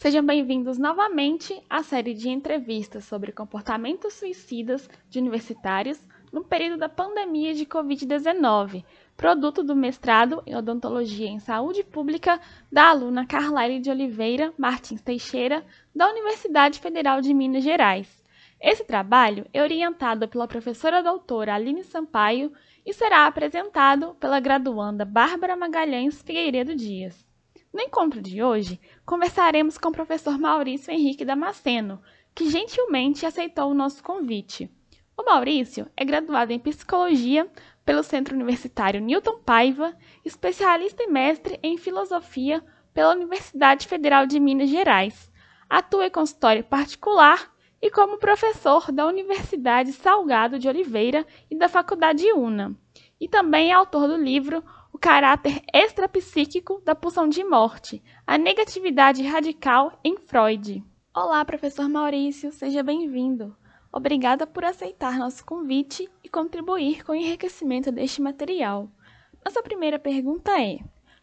Sejam bem-vindos novamente à série de entrevistas sobre comportamentos suicidas de universitários no período da pandemia de Covid-19, produto do mestrado em Odontologia em Saúde Pública da aluna Carlaire de Oliveira Martins Teixeira, da Universidade Federal de Minas Gerais. Esse trabalho é orientado pela professora doutora Aline Sampaio e será apresentado pela graduanda Bárbara Magalhães Figueiredo Dias. No encontro de hoje, conversaremos com o professor Maurício Henrique Damasceno, que gentilmente aceitou o nosso convite. O Maurício é graduado em Psicologia pelo Centro Universitário Newton Paiva, especialista e mestre em Filosofia pela Universidade Federal de Minas Gerais. Atua em consultório particular e como professor da Universidade Salgado de Oliveira e da Faculdade UNA. E também é autor do livro caráter extrapsíquico da pulsão de morte, a negatividade radical em Freud. Olá, professor Maurício, seja bem-vindo. Obrigada por aceitar nosso convite e contribuir com o enriquecimento deste material. Nossa primeira pergunta é: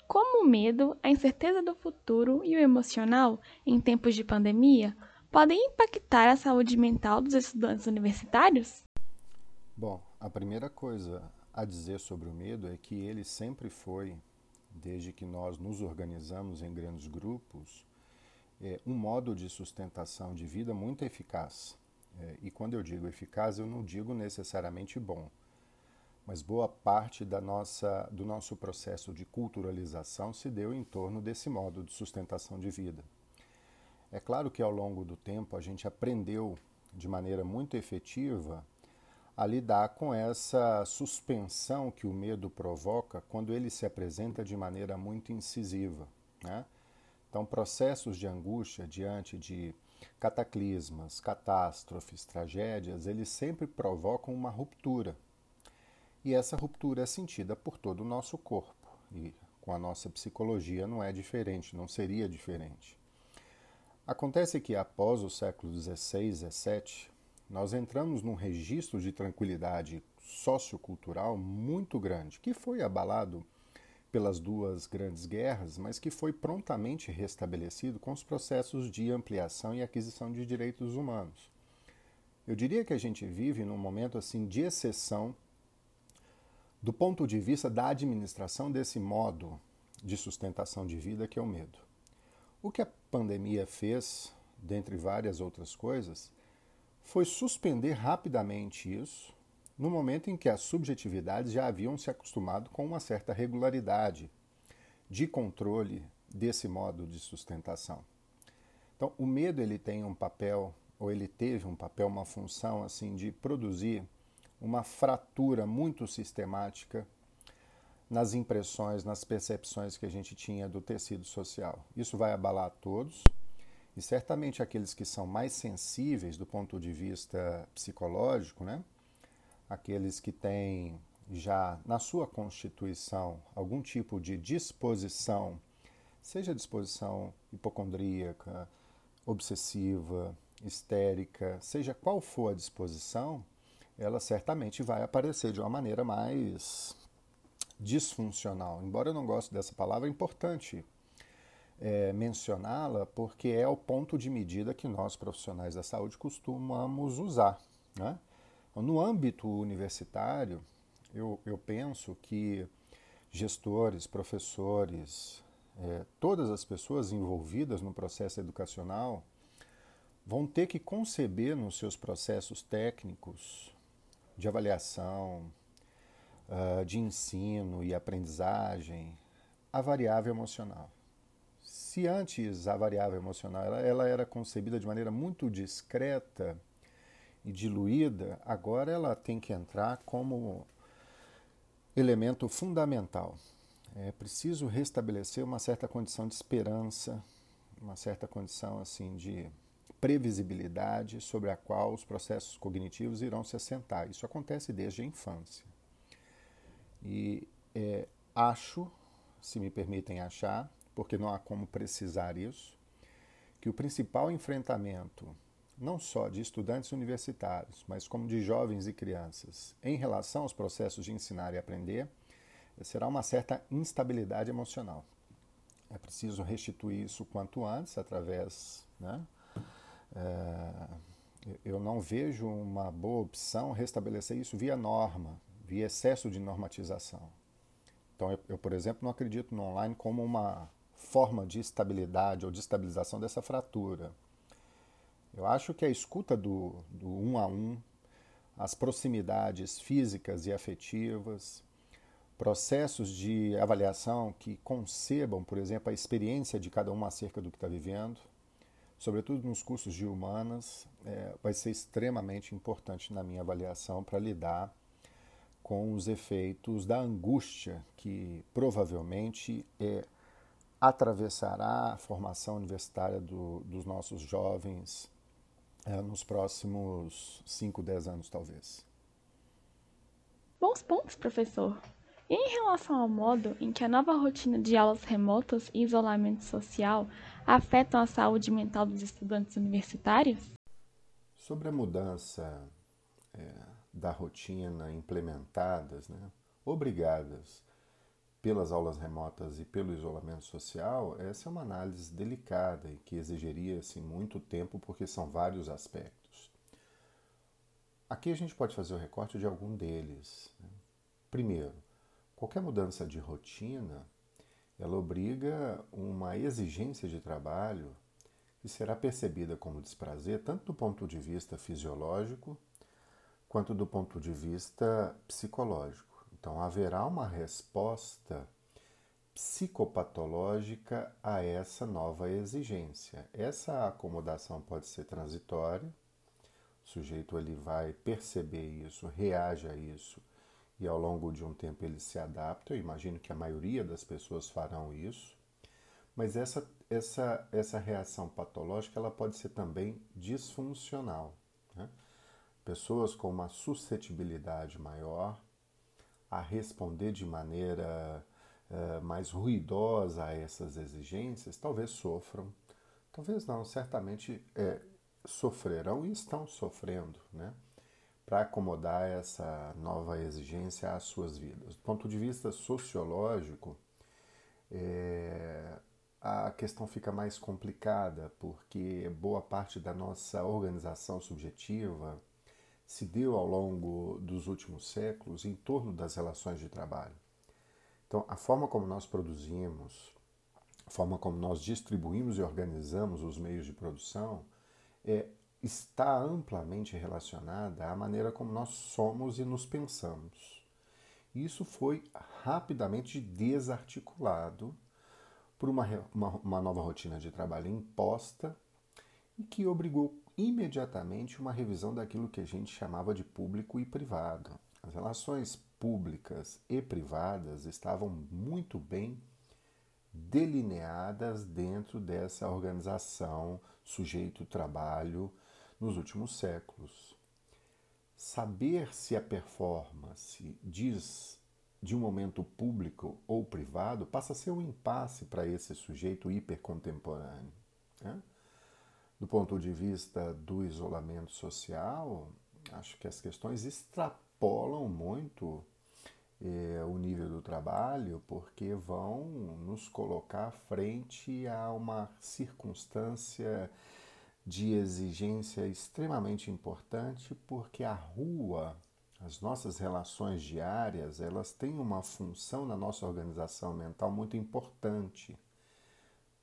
como o medo, a incerteza do futuro e o emocional, em tempos de pandemia, podem impactar a saúde mental dos estudantes universitários? Bom, a primeira coisa a dizer sobre o medo é que ele sempre foi, desde que nós nos organizamos em grandes grupos, é, um modo de sustentação de vida muito eficaz. É, e quando eu digo eficaz, eu não digo necessariamente bom, mas boa parte da nossa, do nosso processo de culturalização se deu em torno desse modo de sustentação de vida. É claro que ao longo do tempo a gente aprendeu de maneira muito efetiva a lidar com essa suspensão que o medo provoca quando ele se apresenta de maneira muito incisiva. Né? Então, processos de angústia diante de cataclismas, catástrofes, tragédias, eles sempre provocam uma ruptura. E essa ruptura é sentida por todo o nosso corpo. E com a nossa psicologia não é diferente, não seria diferente. Acontece que após o século XVI, XVII, nós entramos num registro de tranquilidade sociocultural muito grande, que foi abalado pelas duas grandes guerras, mas que foi prontamente restabelecido com os processos de ampliação e aquisição de direitos humanos. Eu diria que a gente vive num momento assim de exceção do ponto de vista da administração desse modo de sustentação de vida que é o medo. O que a pandemia fez, dentre várias outras coisas, foi suspender rapidamente isso, no momento em que as subjetividades já haviam se acostumado com uma certa regularidade de controle desse modo de sustentação. Então, o medo ele tem um papel, ou ele teve um papel, uma função assim de produzir uma fratura muito sistemática nas impressões, nas percepções que a gente tinha do tecido social. Isso vai abalar todos, e certamente aqueles que são mais sensíveis do ponto de vista psicológico, né? aqueles que têm já na sua constituição algum tipo de disposição, seja disposição hipocondríaca, obsessiva, histérica, seja qual for a disposição, ela certamente vai aparecer de uma maneira mais disfuncional. Embora eu não goste dessa palavra, é importante é, mencioná-la porque é o ponto de medida que nós, profissionais da saúde, costumamos usar. Né? No âmbito universitário, eu, eu penso que gestores, professores, é, todas as pessoas envolvidas no processo educacional vão ter que conceber nos seus processos técnicos de avaliação, uh, de ensino e aprendizagem a variável emocional. Se antes a variável emocional ela, ela era concebida de maneira muito discreta e diluída, agora ela tem que entrar como elemento fundamental. É preciso restabelecer uma certa condição de esperança, uma certa condição assim de previsibilidade sobre a qual os processos cognitivos irão se assentar. Isso acontece desde a infância. E é, acho, se me permitem achar, porque não há como precisar isso, que o principal enfrentamento, não só de estudantes universitários, mas como de jovens e crianças, em relação aos processos de ensinar e aprender, será uma certa instabilidade emocional. É preciso restituir isso quanto antes, através. Né? É, eu não vejo uma boa opção restabelecer isso via norma, via excesso de normatização. Então, eu, por exemplo, não acredito no online como uma forma de estabilidade ou de estabilização dessa fratura. Eu acho que a escuta do, do um a um, as proximidades físicas e afetivas, processos de avaliação que concebam, por exemplo, a experiência de cada um acerca do que está vivendo, sobretudo nos cursos de humanas, é, vai ser extremamente importante na minha avaliação para lidar com os efeitos da angústia que provavelmente é, atravessará a formação universitária do, dos nossos jovens é, nos próximos 5, 10 anos, talvez. Bons pontos, professor. E em relação ao modo em que a nova rotina de aulas remotas e isolamento social afetam a saúde mental dos estudantes universitários? Sobre a mudança é, da rotina implementadas, né, obrigadas pelas aulas remotas e pelo isolamento social, essa é uma análise delicada e que exigiria assim, muito tempo porque são vários aspectos. Aqui a gente pode fazer o recorte de algum deles. Né? Primeiro, qualquer mudança de rotina, ela obriga uma exigência de trabalho que será percebida como desprazer tanto do ponto de vista fisiológico quanto do ponto de vista psicológico. Então, haverá uma resposta psicopatológica a essa nova exigência. Essa acomodação pode ser transitória, o sujeito ele vai perceber isso, reage a isso e ao longo de um tempo ele se adapta. Eu imagino que a maioria das pessoas farão isso, mas essa, essa, essa reação patológica ela pode ser também disfuncional. Né? Pessoas com uma suscetibilidade maior a responder de maneira uh, mais ruidosa a essas exigências, talvez sofram, talvez não, certamente é, sofrerão e estão sofrendo, né? Para acomodar essa nova exigência às suas vidas. Do ponto de vista sociológico, é, a questão fica mais complicada, porque boa parte da nossa organização subjetiva se deu ao longo dos últimos séculos em torno das relações de trabalho. Então, a forma como nós produzimos, a forma como nós distribuímos e organizamos os meios de produção é, está amplamente relacionada à maneira como nós somos e nos pensamos. Isso foi rapidamente desarticulado por uma, uma, uma nova rotina de trabalho imposta e que obrigou imediatamente uma revisão daquilo que a gente chamava de público e privado. As relações públicas e privadas estavam muito bem delineadas dentro dessa organização sujeito-trabalho nos últimos séculos. Saber se a performance diz de um momento público ou privado passa a ser um impasse para esse sujeito hipercontemporâneo. Né? Do ponto de vista do isolamento social, acho que as questões extrapolam muito eh, o nível do trabalho, porque vão nos colocar frente a uma circunstância de exigência extremamente importante, porque a rua, as nossas relações diárias, elas têm uma função na nossa organização mental muito importante.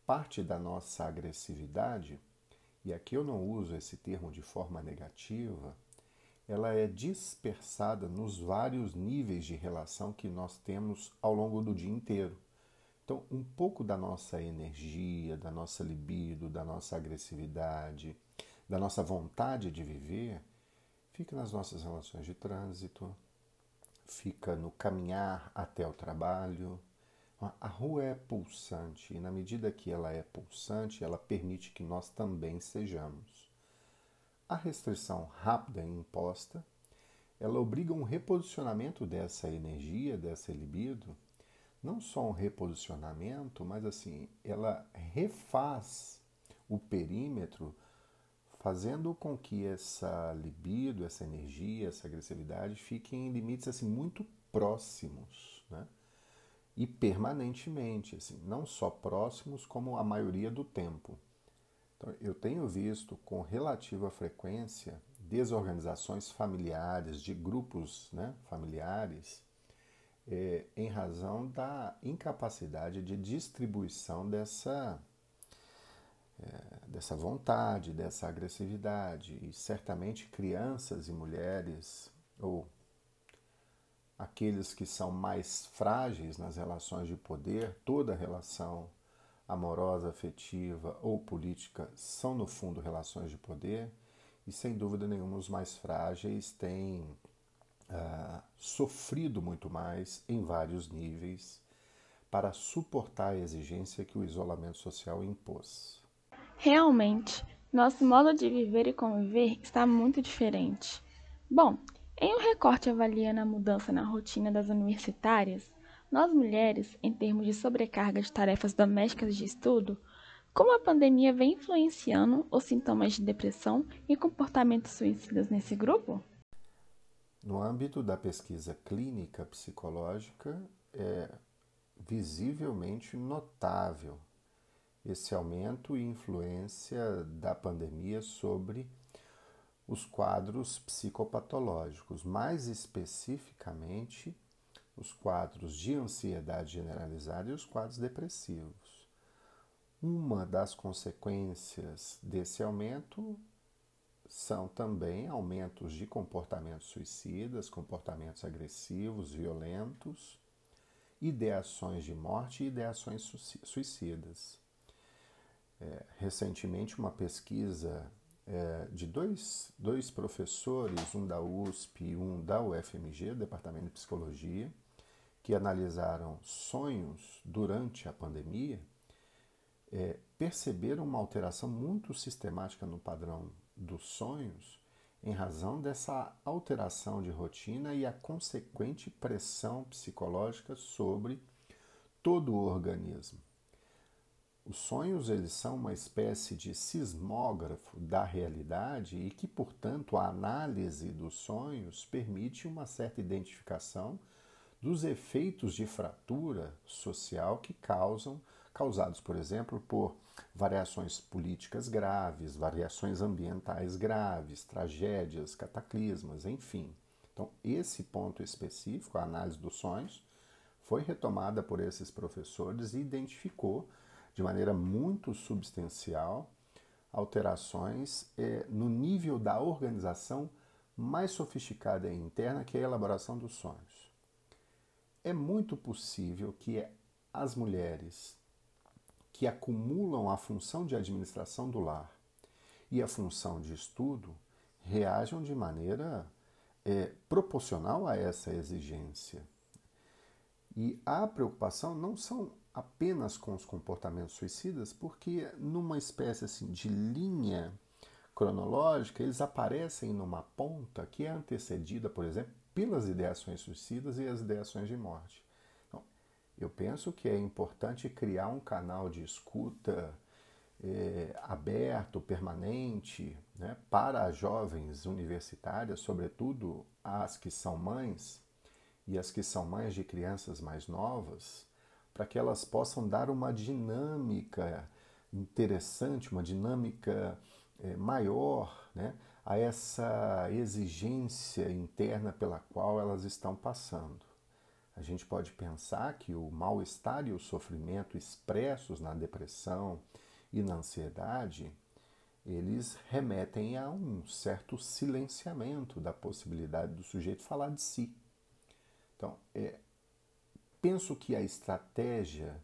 Parte da nossa agressividade e aqui eu não uso esse termo de forma negativa, ela é dispersada nos vários níveis de relação que nós temos ao longo do dia inteiro. Então, um pouco da nossa energia, da nossa libido, da nossa agressividade, da nossa vontade de viver, fica nas nossas relações de trânsito, fica no caminhar até o trabalho, a rua é pulsante e, na medida que ela é pulsante, ela permite que nós também sejamos. A restrição rápida e imposta, ela obriga um reposicionamento dessa energia, dessa libido, não só um reposicionamento, mas assim, ela refaz o perímetro, fazendo com que essa libido, essa energia, essa agressividade fiquem em limites assim muito próximos, né? E permanentemente, assim, não só próximos, como a maioria do tempo. Então, eu tenho visto com relativa frequência desorganizações familiares, de grupos né, familiares, é, em razão da incapacidade de distribuição dessa, é, dessa vontade, dessa agressividade. E certamente crianças e mulheres, ou aqueles que são mais frágeis nas relações de poder, toda relação amorosa, afetiva ou política são, no fundo, relações de poder, e sem dúvida nenhuma os mais frágeis têm uh, sofrido muito mais em vários níveis para suportar a exigência que o isolamento social impôs. Realmente, nosso modo de viver e conviver está muito diferente. Bom, em um recorte avaliando a mudança na rotina das universitárias, nós mulheres, em termos de sobrecarga de tarefas domésticas de estudo, como a pandemia vem influenciando os sintomas de depressão e comportamentos suicidas nesse grupo? No âmbito da pesquisa clínica psicológica, é visivelmente notável esse aumento e influência da pandemia sobre os quadros psicopatológicos, mais especificamente os quadros de ansiedade generalizada e os quadros depressivos. Uma das consequências desse aumento são também aumentos de comportamentos suicidas, comportamentos agressivos, violentos, ideações de morte e ideações suicidas. É, recentemente, uma pesquisa é, de dois, dois professores, um da USP e um da UFMG, Departamento de Psicologia, que analisaram sonhos durante a pandemia, é, perceberam uma alteração muito sistemática no padrão dos sonhos em razão dessa alteração de rotina e a consequente pressão psicológica sobre todo o organismo. Os sonhos eles são uma espécie de sismógrafo da realidade e que, portanto, a análise dos sonhos permite uma certa identificação dos efeitos de fratura social que causam causados, por exemplo, por variações políticas graves, variações ambientais graves, tragédias, cataclismas, enfim. Então, esse ponto específico, a análise dos sonhos, foi retomada por esses professores e identificou de maneira muito substancial alterações eh, no nível da organização mais sofisticada e interna, que é a elaboração dos sonhos. É muito possível que as mulheres que acumulam a função de administração do lar e a função de estudo reajam de maneira é, proporcional a essa exigência. E a preocupação não são apenas com os comportamentos suicidas, porque numa espécie assim, de linha cronológica, eles aparecem numa ponta que é antecedida, por exemplo, pelas ideações suicidas e as ideações de morte. Então, eu penso que é importante criar um canal de escuta é, aberto, permanente, né, para as jovens universitárias, sobretudo as que são mães e as que são mães de crianças mais novas, para que elas possam dar uma dinâmica interessante, uma dinâmica é, maior né, a essa exigência interna pela qual elas estão passando. A gente pode pensar que o mal-estar e o sofrimento expressos na depressão e na ansiedade, eles remetem a um certo silenciamento da possibilidade do sujeito falar de si. Então, é, penso que a estratégia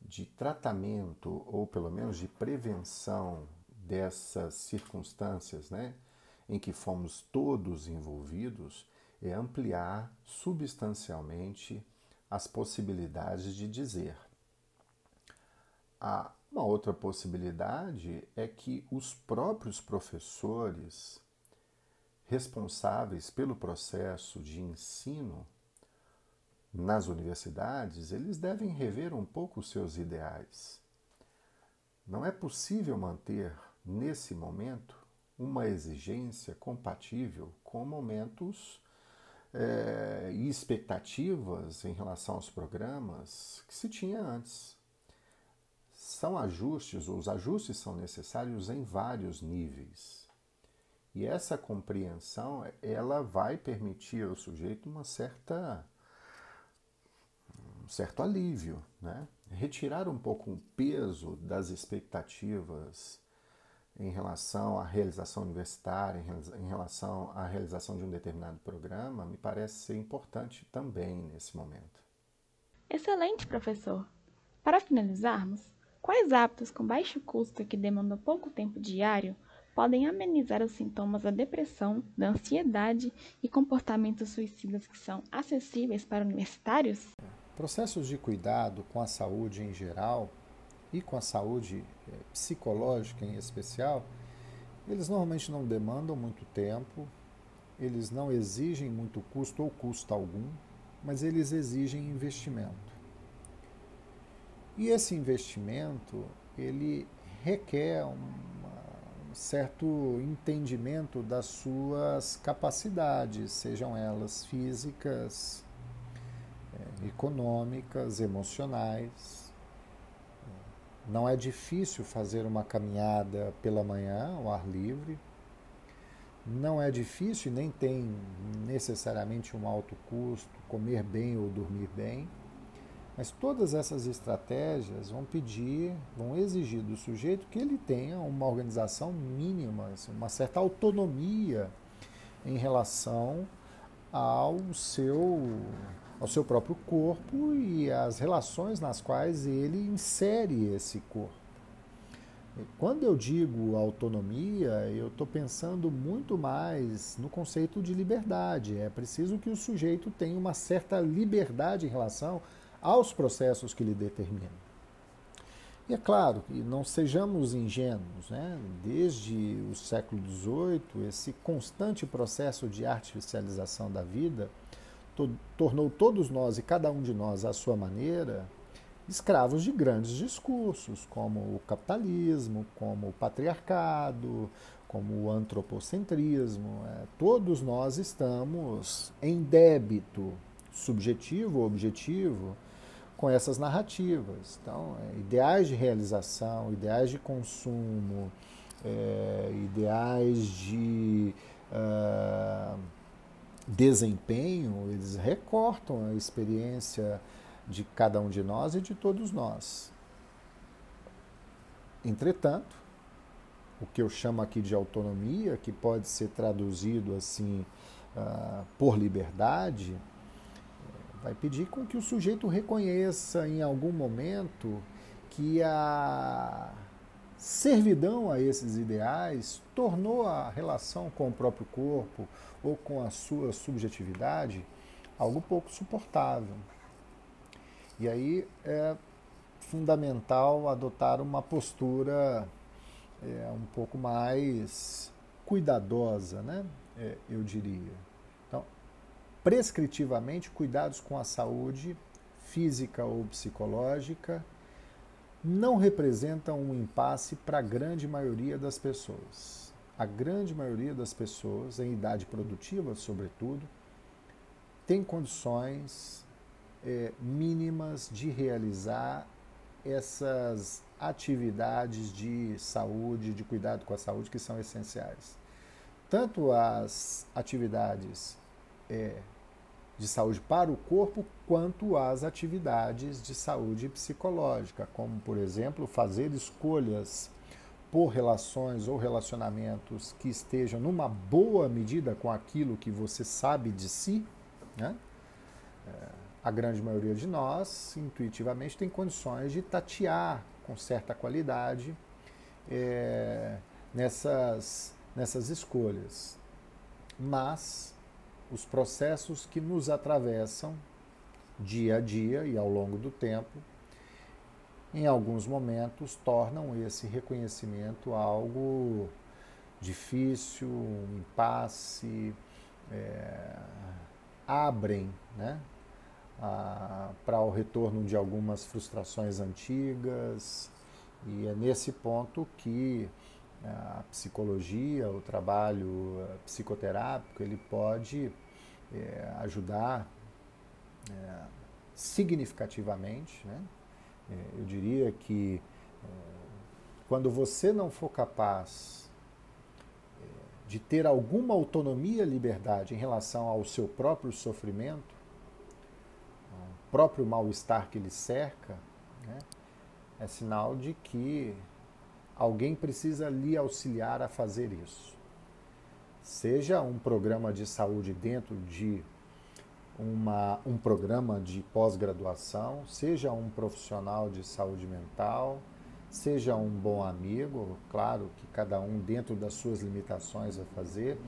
de tratamento, ou pelo menos de prevenção dessas circunstâncias né, em que fomos todos envolvidos, é ampliar substancialmente as possibilidades de dizer. A, uma outra possibilidade é que os próprios professores responsáveis pelo processo de ensino nas universidades, eles devem rever um pouco os seus ideais. Não é possível manter, nesse momento, uma exigência compatível com momentos é, e expectativas em relação aos programas que se tinha antes. São ajustes, os ajustes são necessários em vários níveis. E essa compreensão, ela vai permitir ao sujeito uma certa um certo alívio, né? Retirar um pouco o peso das expectativas em relação à realização universitária, em relação à realização de um determinado programa, me parece ser importante também nesse momento. Excelente, professor! Para finalizarmos, quais hábitos com baixo custo que demandam pouco tempo diário podem amenizar os sintomas da depressão, da ansiedade e comportamentos suicidas que são acessíveis para universitários? Processos de cuidado com a saúde em geral e com a saúde eh, psicológica em especial, eles normalmente não demandam muito tempo, eles não exigem muito custo ou custo algum, mas eles exigem investimento. E esse investimento, ele requer um certo entendimento das suas capacidades, sejam elas físicas, econômicas, emocionais, não é difícil fazer uma caminhada pela manhã ao ar livre. Não é difícil e nem tem necessariamente um alto custo comer bem ou dormir bem. Mas todas essas estratégias vão pedir, vão exigir do sujeito que ele tenha uma organização mínima, assim, uma certa autonomia em relação ao seu ao seu próprio corpo e às relações nas quais ele insere esse corpo. Quando eu digo autonomia, eu estou pensando muito mais no conceito de liberdade. É preciso que o sujeito tenha uma certa liberdade em relação aos processos que lhe determinam. E é claro que não sejamos ingênuos, né? desde o século XVIII, esse constante processo de artificialização da vida to tornou todos nós e cada um de nós à sua maneira escravos de grandes discursos, como o capitalismo, como o patriarcado, como o antropocentrismo. É, todos nós estamos em débito subjetivo ou objetivo com essas narrativas. Então, é, ideais de realização, ideais de consumo, é, ideais de. Uh, desempenho, eles recortam a experiência de cada um de nós e de todos nós. Entretanto, o que eu chamo aqui de autonomia, que pode ser traduzido assim uh, por liberdade, vai pedir com que o sujeito reconheça em algum momento que a servidão a esses ideais tornou a relação com o próprio corpo ou com a sua subjetividade algo pouco suportável. E aí é fundamental adotar uma postura é, um pouco mais cuidadosa, né? É, eu diria. Então, prescritivamente, cuidados com a saúde física ou psicológica não representam um impasse para a grande maioria das pessoas. A grande maioria das pessoas, em idade produtiva, sobretudo, tem condições é, mínimas de realizar essas atividades de saúde, de cuidado com a saúde, que são essenciais. Tanto as atividades é, de saúde para o corpo, quanto às atividades de saúde psicológica, como, por exemplo, fazer escolhas por relações ou relacionamentos que estejam numa boa medida com aquilo que você sabe de si. Né? É, a grande maioria de nós, intuitivamente, tem condições de tatear com certa qualidade é, nessas, nessas escolhas. Mas os processos que nos atravessam dia a dia e ao longo do tempo, em alguns momentos tornam esse reconhecimento algo difícil, um impasse, é, abrem né, para o retorno de algumas frustrações antigas, e é nesse ponto que a psicologia, o trabalho eh, psicoterápico, ele pode é, ajudar é, significativamente. Né? Eu diria que quando você não for capaz de ter alguma autonomia e liberdade em relação ao seu próprio sofrimento, ao próprio mal-estar que lhe cerca, né? é sinal de que alguém precisa lhe auxiliar a fazer isso. Seja um programa de saúde dentro de uma, um programa de pós-graduação, seja um profissional de saúde mental, seja um bom amigo, claro que cada um dentro das suas limitações vai fazer,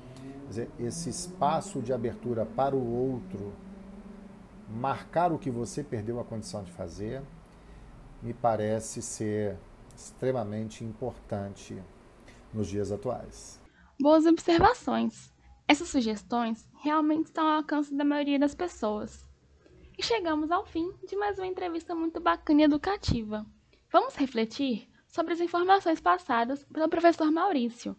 dizer, esse espaço de abertura para o outro, marcar o que você perdeu a condição de fazer, me parece ser extremamente importante nos dias atuais. Boas observações. Essas sugestões realmente estão ao alcance da maioria das pessoas. E chegamos ao fim de mais uma entrevista muito bacana e educativa. Vamos refletir sobre as informações passadas pelo professor Maurício.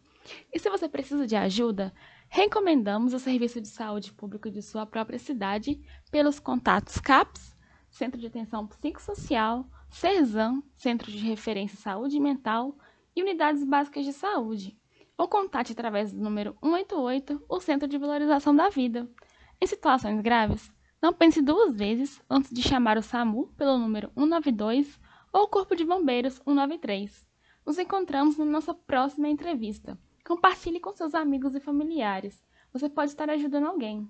E se você precisa de ajuda, recomendamos o Serviço de Saúde Pública de sua própria cidade pelos contatos CAPS, Centro de Atenção Psicossocial, CERSAM, Centro de Referência Saúde Mental e Unidades Básicas de Saúde, ou contate através do número 188 o Centro de Valorização da Vida. Em situações graves, não pense duas vezes antes de chamar o SAMU pelo número 192 ou o Corpo de Bombeiros 193. Nos encontramos na nossa próxima entrevista. Compartilhe com seus amigos e familiares. Você pode estar ajudando alguém.